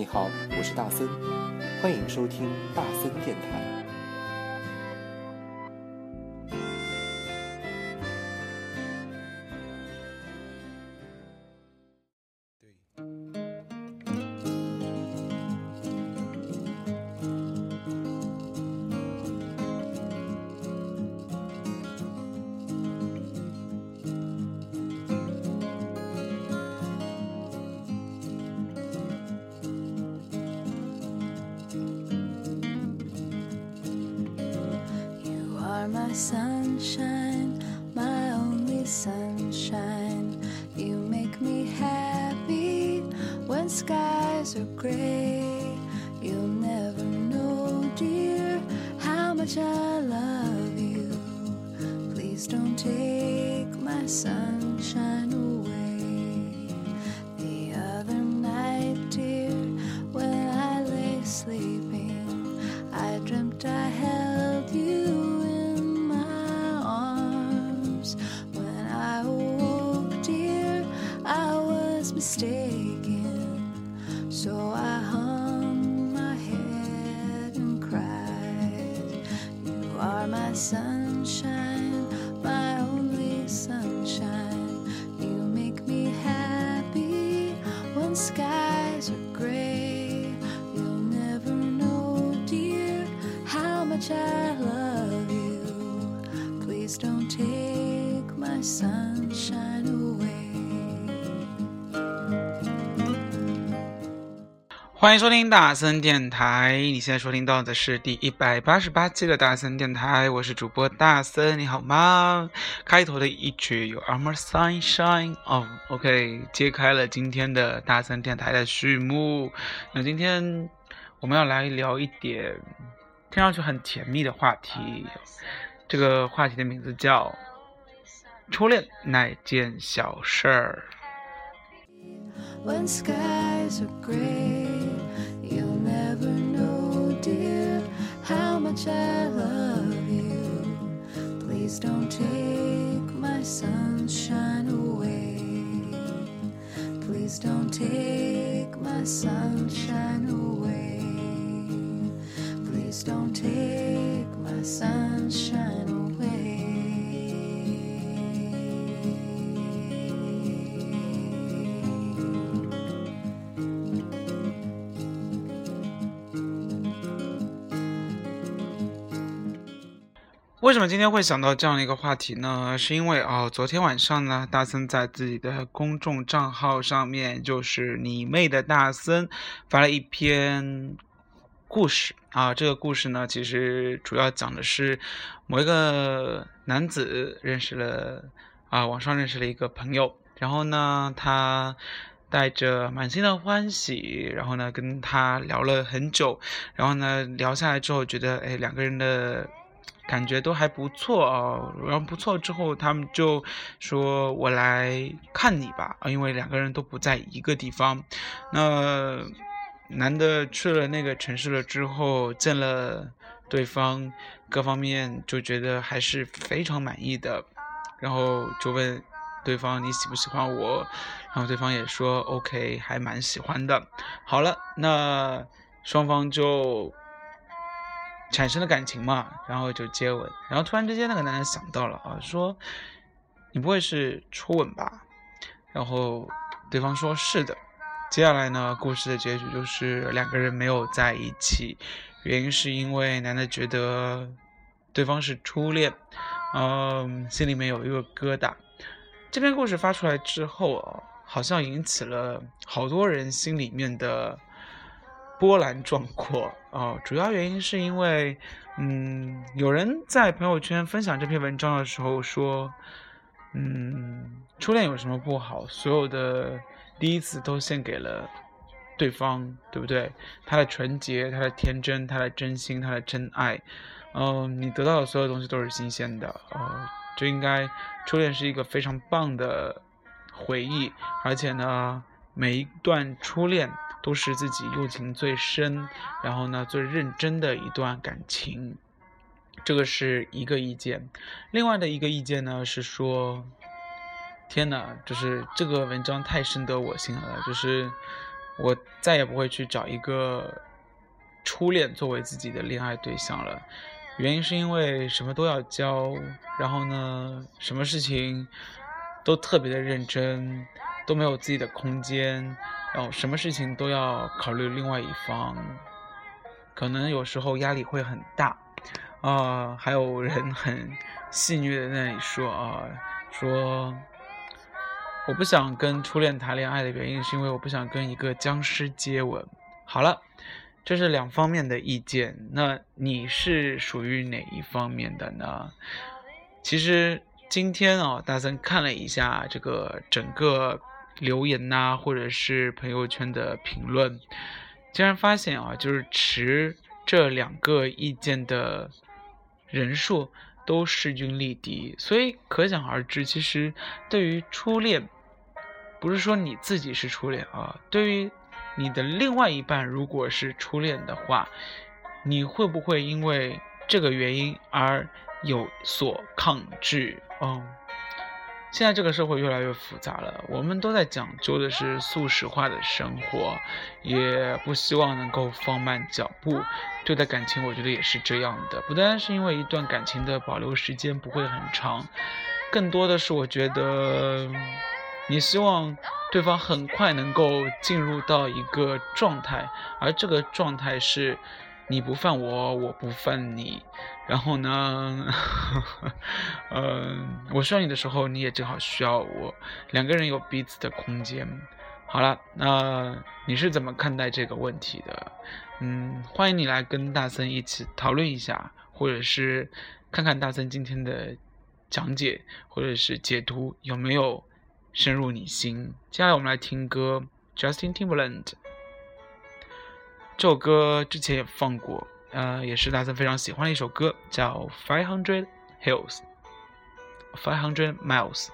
你好，我是大森，欢迎收听大森电台。Gray. You'll never know, dear, how much I love you. Please don't take my sunshine away. Sunshine away. 欢迎收听大森电台，你现在收听到的是第一百八十八期的大森电台，我是主播大森，你好吗？开头的一曲有《Armor Sunshine》哦，OK，揭开了今天的大森电台的序幕。那今天我们要来聊一点听上去很甜蜜的话题，这个话题的名字叫“初恋那件小事儿”。 When skies are gray, you'll never know, dear, how much I love you. Please don't take my sunshine away. Please don't take my sunshine away. Please don't take my sunshine away. 为什么今天会想到这样的一个话题呢？是因为哦，昨天晚上呢，大森在自己的公众账号上面，就是你妹的大森，发了一篇故事啊。这个故事呢，其实主要讲的是某一个男子认识了啊，网上认识了一个朋友，然后呢，他。带着满心的欢喜，然后呢，跟他聊了很久，然后呢，聊下来之后，觉得哎，两个人的感觉都还不错啊。然后不错之后，他们就说：“我来看你吧。”啊，因为两个人都不在一个地方。那男的去了那个城市了之后，见了对方，各方面就觉得还是非常满意的，然后就问对方：“你喜不喜欢我？”然后对方也说 OK，还蛮喜欢的。好了，那双方就产生了感情嘛，然后就接吻。然后突然之间，那个男人想到了啊，说：“你不会是初吻吧？”然后对方说：“是的。”接下来呢，故事的结局就是两个人没有在一起，原因是因为男的觉得对方是初恋，嗯，心里面有一个疙瘩。这篇故事发出来之后啊。好像引起了好多人心里面的波澜壮阔哦。主要原因是因为，嗯，有人在朋友圈分享这篇文章的时候说，嗯，初恋有什么不好？所有的第一次都献给了对方，对不对？他的纯洁，他的天真，他的真心，他的真爱，嗯，你得到的所有东西都是新鲜的，呃，就应该初恋是一个非常棒的。回忆，而且呢，每一段初恋都是自己用情最深，然后呢最认真的一段感情，这个是一个意见。另外的一个意见呢是说，天哪，就是这个文章太深得我心了，就是我再也不会去找一个初恋作为自己的恋爱对象了。原因是因为什么都要教，然后呢，什么事情都特别的认真，都没有自己的空间，然后什么事情都要考虑另外一方，可能有时候压力会很大。啊，还有人很戏谑的那里说啊，说我不想跟初恋谈恋爱的原因是因为我不想跟一个僵尸接吻。好了，这是两方面的意见，那你是属于哪一方面的呢？其实今天啊，大森看了一下这个整个留言呐，或者是朋友圈的评论，竟然发现啊，就是持这两个意见的。人数都势均力敌，所以可想而知，其实对于初恋，不是说你自己是初恋啊，对于你的另外一半如果是初恋的话，你会不会因为这个原因而有所抗拒？嗯。现在这个社会越来越复杂了，我们都在讲究的是速食化的生活，也不希望能够放慢脚步。对待感情，我觉得也是这样的，不单是因为一段感情的保留时间不会很长，更多的是我觉得你希望对方很快能够进入到一个状态，而这个状态是。你不犯我，我不犯你，然后呢，嗯，我需要你的时候，你也正好需要我，两个人有彼此的空间。好了，那你是怎么看待这个问题的？嗯，欢迎你来跟大森一起讨论一下，或者是看看大森今天的讲解或者是解读有没有深入你心。接下来我们来听歌，Justin Timberland。这首歌之前也放过，呃，也是大森非常喜欢的一首歌，叫《Five Hundred Hills》，Five Hundred Miles。a hundred miles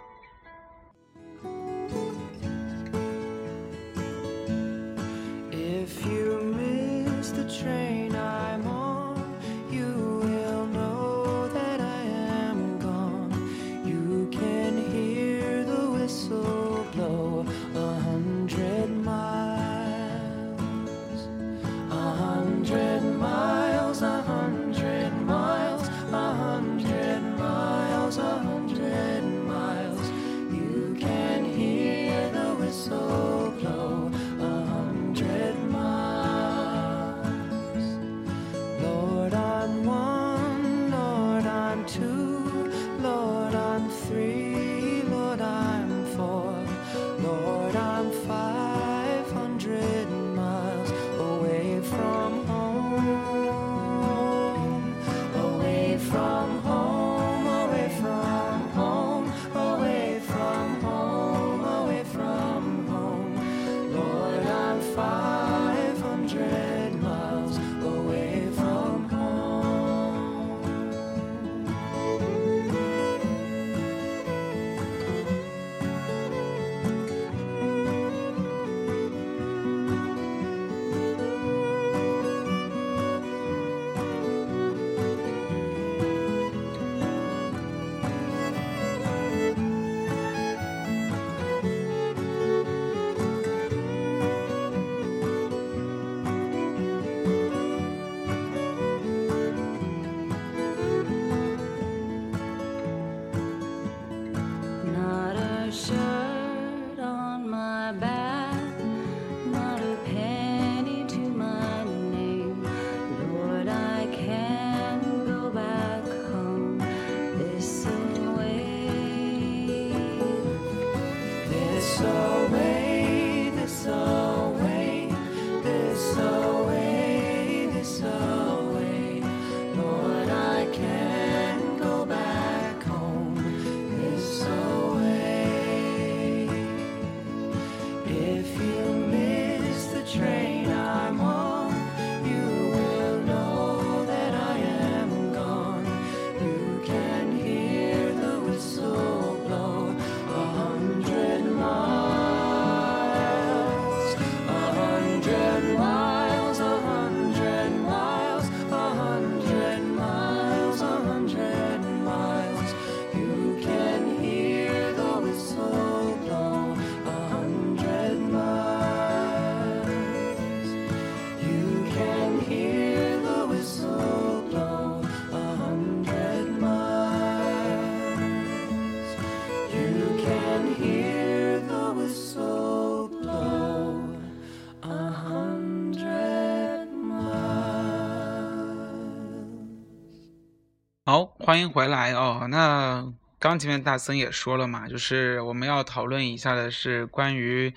好，欢迎回来哦。那刚前面大森也说了嘛，就是我们要讨论一下的是关于，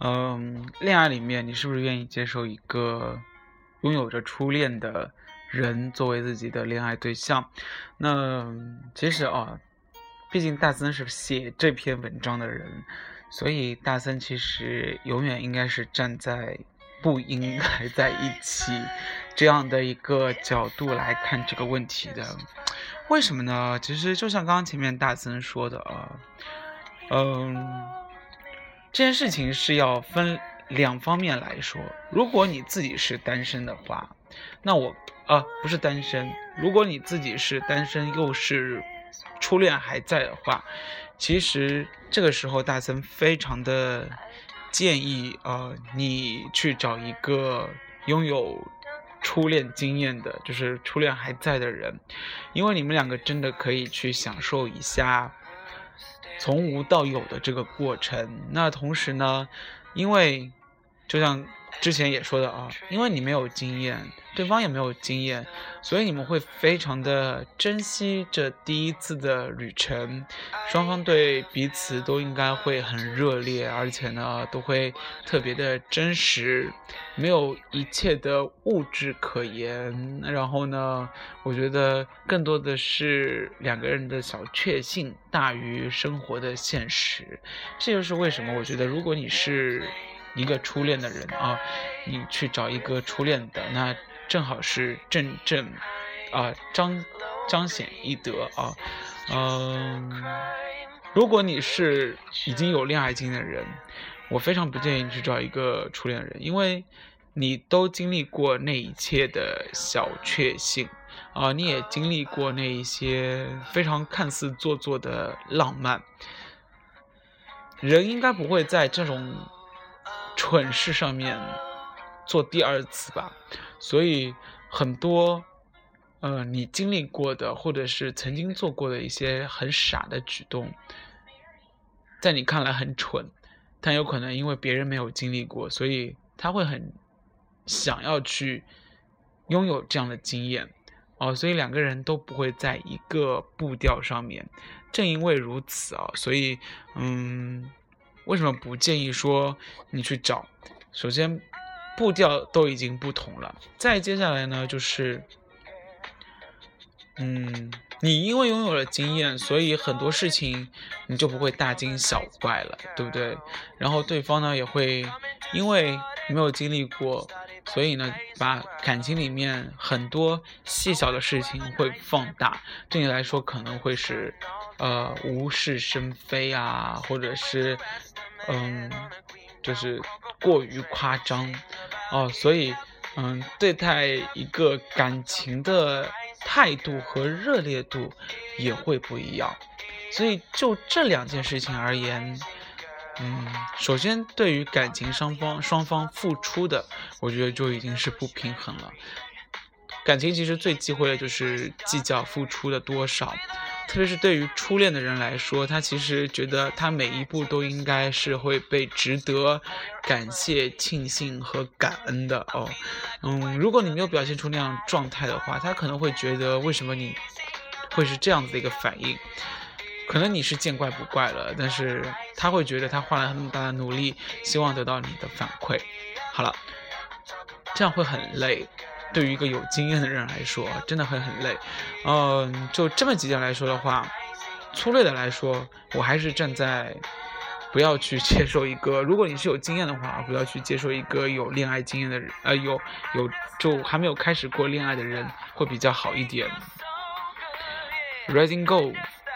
嗯，恋爱里面你是不是愿意接受一个拥有着初恋的人作为自己的恋爱对象？那其实啊，毕竟大森是写这篇文章的人，所以大森其实永远应该是站在不应该在一起这样的一个角度来看这个问题的。为什么呢？其实就像刚刚前面大森说的啊，嗯，这件事情是要分两方面来说。如果你自己是单身的话，那我啊不是单身。如果你自己是单身又是初恋还在的话，其实这个时候大森非常的建议啊，你去找一个拥有。初恋经验的，就是初恋还在的人，因为你们两个真的可以去享受一下从无到有的这个过程。那同时呢，因为就像。之前也说的啊，因为你没有经验，对方也没有经验，所以你们会非常的珍惜这第一次的旅程，双方对彼此都应该会很热烈，而且呢都会特别的真实，没有一切的物质可言。然后呢，我觉得更多的是两个人的小确幸大于生活的现实。这就是为什么我觉得，如果你是。一个初恋的人啊，你去找一个初恋的，那正好是正正啊彰彰显一德啊。嗯，如果你是已经有恋爱经验的人，我非常不建议你去找一个初恋的人，因为你都经历过那一切的小确幸啊，你也经历过那一些非常看似做作的浪漫，人应该不会在这种。蠢事上面做第二次吧，所以很多，呃，你经历过的或者是曾经做过的一些很傻的举动，在你看来很蠢，但有可能因为别人没有经历过，所以他会很想要去拥有这样的经验哦，所以两个人都不会在一个步调上面。正因为如此啊，所以嗯。为什么不建议说你去找？首先，步调都已经不同了。再接下来呢，就是，嗯，你因为拥有了经验，所以很多事情你就不会大惊小怪了，对不对？然后对方呢，也会因为没有经历过，所以呢，把感情里面很多细小的事情会放大，对你来说可能会是。呃，无事生非啊，或者是，嗯，就是过于夸张哦，所以，嗯，对待一个感情的态度和热烈度也会不一样。所以就这两件事情而言，嗯，首先对于感情双方双方付出的，我觉得就已经是不平衡了。感情其实最忌讳的就是计较付出的多少。特别是对于初恋的人来说，他其实觉得他每一步都应该是会被值得感谢、庆幸和感恩的哦。嗯，如果你没有表现出那样状态的话，他可能会觉得为什么你会是这样子的一个反应？可能你是见怪不怪了，但是他会觉得他花了那么大的努力，希望得到你的反馈。好了，这样会很累。对于一个有经验的人来说，真的会很累。嗯，就这么几点来说的话，粗略的来说，我还是站在不要去接受一个，如果你是有经验的话，不要去接受一个有恋爱经验的人，呃，有有就还没有开始过恋爱的人会比较好一点。Rising Go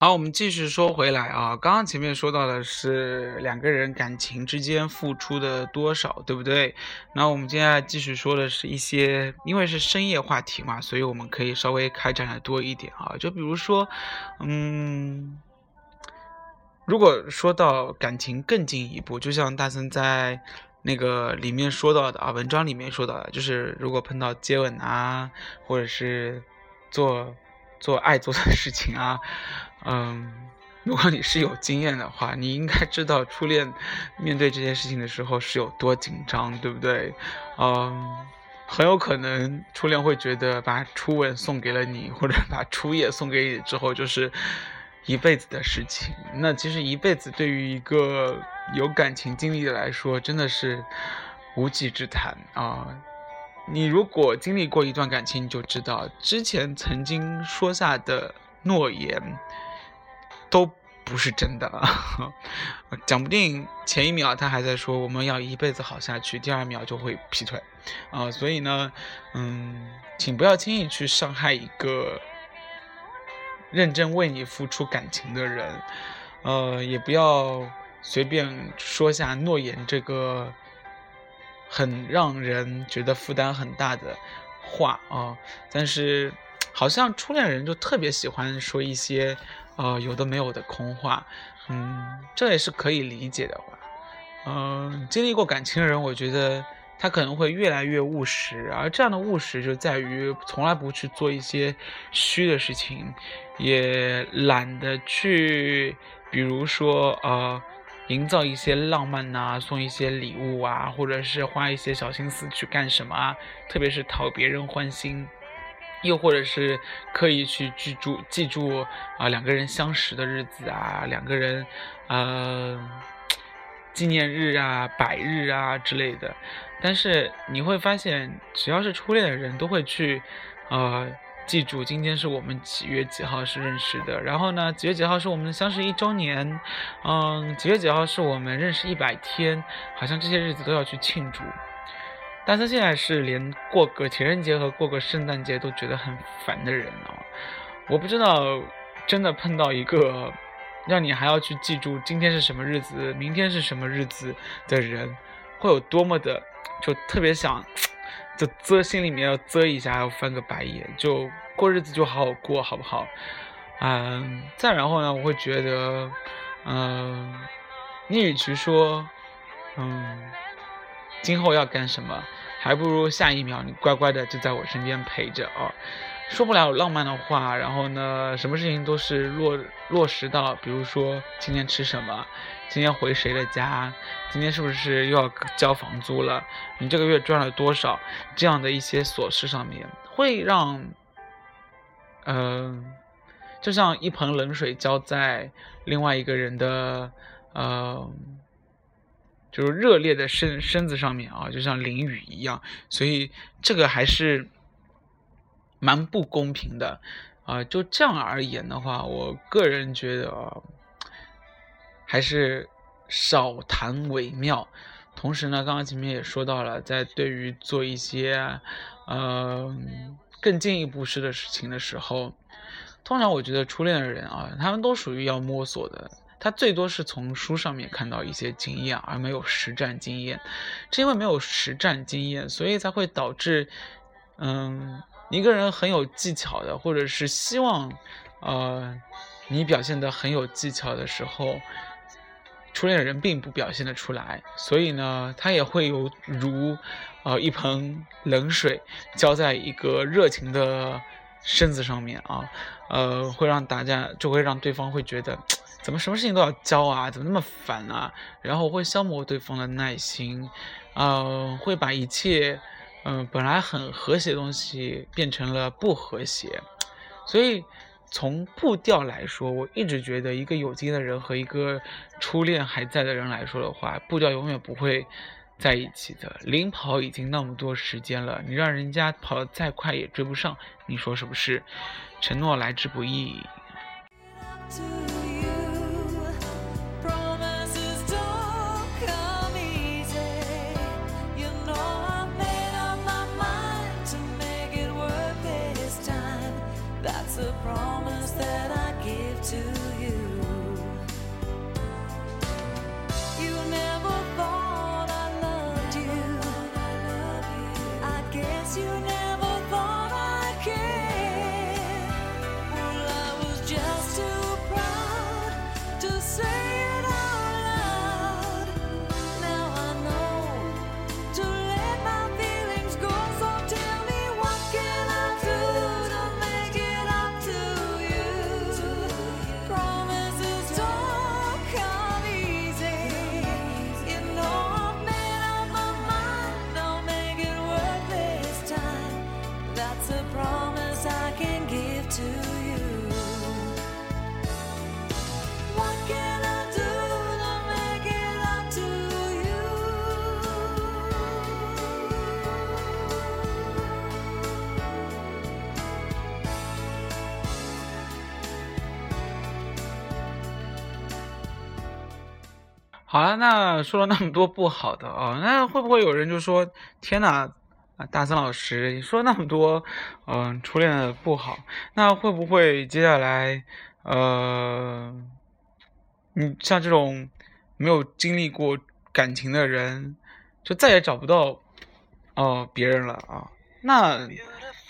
好，我们继续说回来啊，刚刚前面说到的是两个人感情之间付出的多少，对不对？那我们接下来继续说的是一些，因为是深夜话题嘛，所以我们可以稍微开展的多一点啊。就比如说，嗯，如果说到感情更进一步，就像大森在那个里面说到的啊，文章里面说到的，就是如果碰到接吻啊，或者是做做爱做的事情啊。嗯，如果你是有经验的话，你应该知道初恋面对这件事情的时候是有多紧张，对不对？嗯，很有可能初恋会觉得把初吻送给了你，或者把初夜送给你之后就是一辈子的事情。那其实一辈子对于一个有感情经历的来说，真的是无稽之谈啊！你如果经历过一段感情，你就知道之前曾经说下的诺言。都不是真的，讲不定前一秒他还在说我们要一辈子好下去，第二秒就会劈腿，啊，所以呢，嗯，请不要轻易去伤害一个认真为你付出感情的人，呃，也不要随便说下诺言这个很让人觉得负担很大的话啊，但是好像初恋人就特别喜欢说一些。呃，有的没有的空话，嗯，这也是可以理解的话，嗯，经历过感情的人，我觉得他可能会越来越务实，而这样的务实就在于从来不去做一些虚的事情，也懒得去，比如说呃，营造一些浪漫呐，送一些礼物啊，或者是花一些小心思去干什么啊，特别是讨别人欢心。又或者是刻意去记住记住啊两个人相识的日子啊，两个人呃纪念日啊、百日啊之类的。但是你会发现，只要是初恋的人都会去呃记住今天是我们几月几号是认识的，然后呢几月几号是我们相识一周年，嗯几月几号是我们认识一百天，好像这些日子都要去庆祝。但是现在是连过个情人节和过个圣诞节都觉得很烦的人哦，我不知道真的碰到一个让你还要去记住今天是什么日子，明天是什么日子的人，会有多么的就特别想，就遮心里面要遮一下，要翻个白眼，就过日子就好好过，好不好？嗯，再然后呢，我会觉得，嗯，你与其说，嗯。今后要干什么，还不如下一秒你乖乖的就在我身边陪着哦。说不了浪漫的话，然后呢，什么事情都是落落实到，比如说今天吃什么，今天回谁的家，今天是不是又要交房租了，你这个月赚了多少，这样的一些琐事上面，会让，嗯，就像一盆冷水浇在另外一个人的，呃。就是热烈的身身子上面啊，就像淋雨一样，所以这个还是蛮不公平的啊。就这样而言的话，我个人觉得还是少谈为妙。同时呢，刚刚前面也说到了，在对于做一些呃更进一步式的事情的时候，通常我觉得初恋的人啊，他们都属于要摸索的。他最多是从书上面看到一些经验，而没有实战经验。是因为没有实战经验，所以才会导致，嗯，一个人很有技巧的，或者是希望，呃，你表现的很有技巧的时候，初恋人并不表现的出来。所以呢，他也会有如，呃，一盆冷水浇在一个热情的身子上面啊，呃，会让大家就会让对方会觉得。怎么什么事情都要教啊？怎么那么烦啊？然后会消磨对方的耐心，呃，会把一切，嗯，本来很和谐的东西变成了不和谐。所以从步调来说，我一直觉得一个有经验的人和一个初恋还在的人来说的话，步调永远不会在一起的。领跑已经那么多时间了，你让人家跑得再快也追不上，你说是不是？承诺来之不易。好了，那说了那么多不好的啊、那会不会有人就说：“天哪，啊，大森老师，你说那么多，嗯、初恋的不好，那会不会接下来，呃，你像这种没有经历过感情的人，就再也找不到哦、别人了啊？那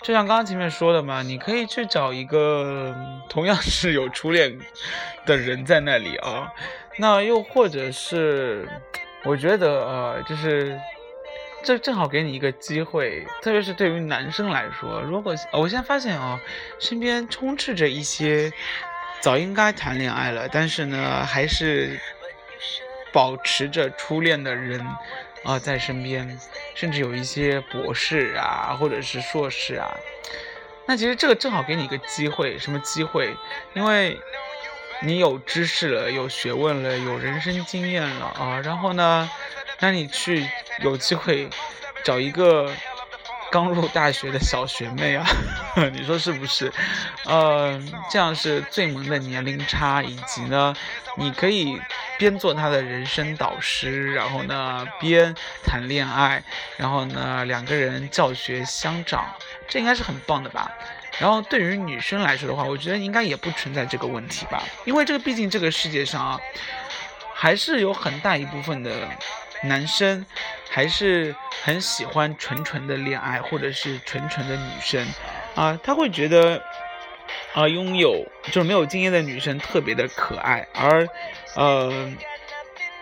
就像刚刚前面说的嘛，你可以去找一个同样是有初恋的人在那里啊。那又或者是，我觉得呃，就是这正好给你一个机会，特别是对于男生来说，如果我现在发现啊，身边充斥着一些早应该谈恋爱了，但是呢，还是保持着初恋的人啊、在身边，甚至有一些博士啊，或者是硕士啊。那其实这个正好给你一个机会，什么机会？因为你有知识了，有学问了，有人生经验了啊，然后呢，让你去有机会找一个刚入大学的小学妹啊，你说是不是？呃，这样是最萌的年龄差，以及呢，你可以边做她的人生导师，然后呢边谈恋爱，然后呢两个人教学相长，这应该是很棒的吧？然后对于女生来说的话，我觉得应该也不存在这个问题吧，因为这个毕竟这个世界上啊，还是有很大一部分的男生还是很喜欢纯纯的恋爱，或者是纯纯的女生。啊，他会觉得啊、拥有就是没有经验的女生特别的可爱，而呃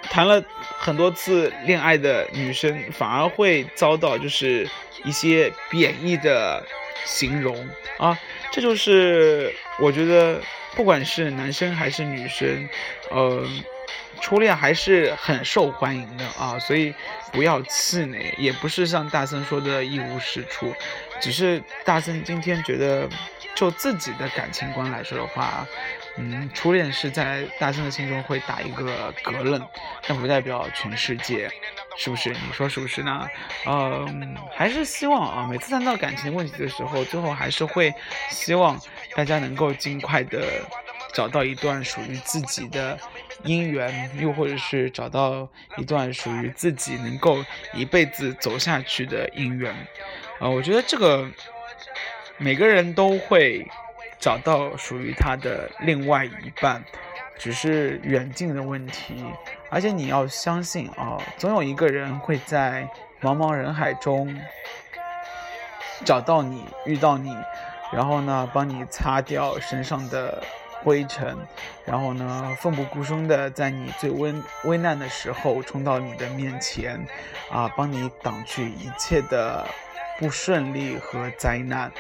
谈了很多次恋爱的女生反而会遭到就是一些贬义的形容。啊，这就是我觉得不管是男生还是女生，呃，初恋还是很受欢迎的啊，所以不要气馁，也不是像大森说的一无是处，只是大森今天觉得，就自己的感情观来说的话，嗯，初恋是在大森的心中会打一个格楞，但不代表全世界，是不是？你说是不是呢？嗯，还是希望啊，每次谈到感情问题的时候，最后还是会希望大家能够尽快的找到一段属于自己的姻缘，又或者是找到一段属于自己能够一辈子走下去的姻缘。啊、我觉得这个每个人都会找到属于他的另外一半，只是远近的问题。而且你要相信啊，总有一个人会在茫茫人海中找到你，遇到你，然后呢，帮你擦掉身上的灰尘，然后呢，奋不顾身的在你最危危难的时候冲到你的面前，啊，帮你挡去一切的不顺利和灾难，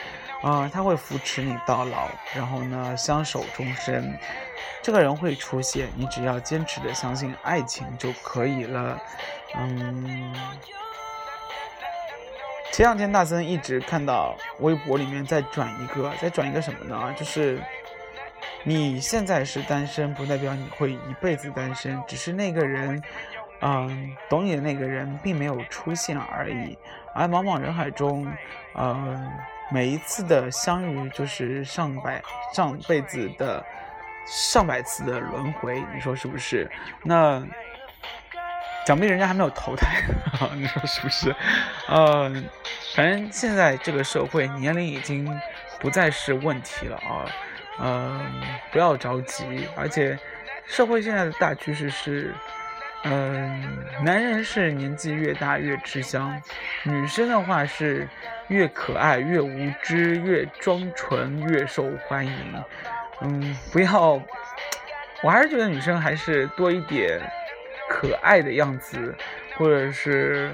啊，他会扶持你到老，然后呢，相守终身。这个人会出现，你只要坚持的相信爱情就可以了。嗯，前两天大森一直看到微博里面在转一个，在转一个什么呢？就是你现在是单身，不代表你会一辈子单身，只是那个人，嗯，懂你的那个人并没有出现而已。而茫茫人海中，嗯，每一次的相遇就是上百上辈子的上百次的轮回，你说是不是？那想必人家还没有投胎，你说是不是？呃，反正现在这个社会年龄已经不再是问题了啊。嗯、不要着急，而且社会现在的大趋势是，嗯、男人是年纪越大越吃香，女生的话是越可爱越无知，越装纯越受欢迎。嗯，不要，我还是觉得女生还是多一点可爱的样子，或者是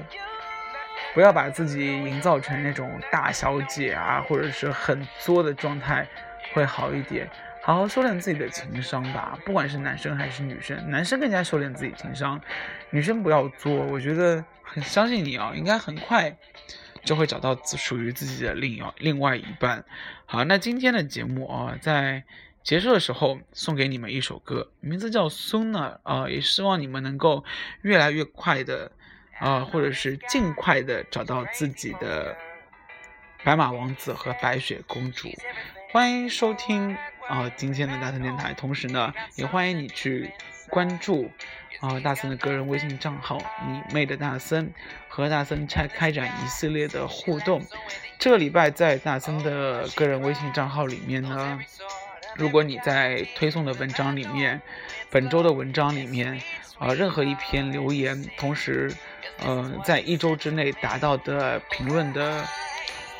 不要把自己营造成那种大小姐啊，或者是很作的状态，会好一点。好好修炼自己的情商吧，不管是男生还是女生，男生更加修炼自己情商，女生不要作。我觉得很相信你啊，应该很快就会找到属于自己的另一另外一半。好，那今天的节目啊，在结束的时候送给你们一首歌，名字叫《Sooner》啊，也希望你们能够越来越快的啊，或者是尽快的找到自己的白马王子和白雪公主。欢迎收听啊、今天的大森电台，同时呢，也欢迎你去关注啊、大森的个人微信账号“你妹的大森”，和大森开开展一系列的互动。这个礼拜在大森的个人微信账号里面呢，如果你在推送的文章里面，本周的文章里面，啊、任何一篇留言，同时，呃，在一周之内达到的评论的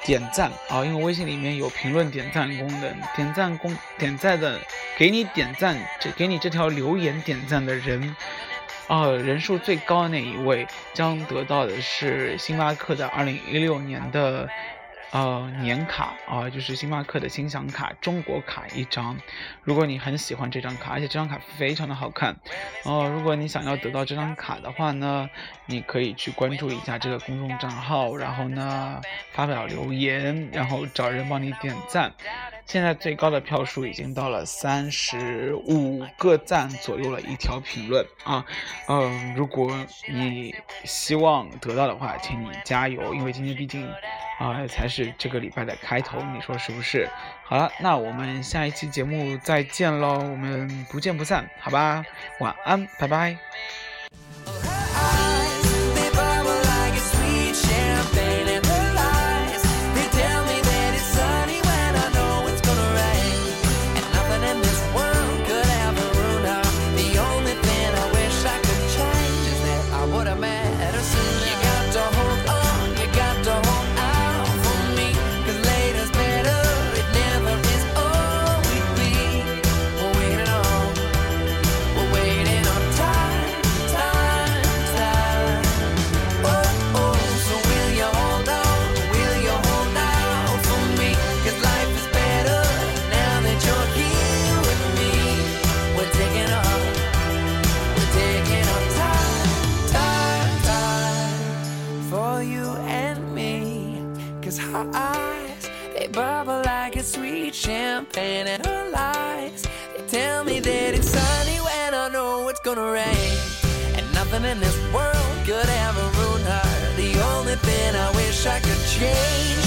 点赞啊，因为微信里面有评论点赞功能，点赞功点赞的给你点赞，这给你这条留言点赞的人，啊，人数最高的那一位将得到的是星巴克的二零一六年的。呃，年卡啊、就是星巴克的星享卡、中国卡一张。如果你很喜欢这张卡，而且这张卡非常的好看，呃，如果你想要得到这张卡的话呢，你可以去关注一下这个公众账号，然后呢发表留言，然后找人帮你点赞。现在最高的票数已经到了三十五个赞左右了一条评论啊，嗯、如果你希望得到的话，请你加油，因为今天毕竟啊、才是这个礼拜的开头，你说是不是？好了，那我们下一期节目再见喽，我们不见不散，好吧？晚安，拜拜。And her lies. They tell me that it's sunny when I know it's gonna rain. And nothing in this world could ever ruin her. The only thing I wish I could change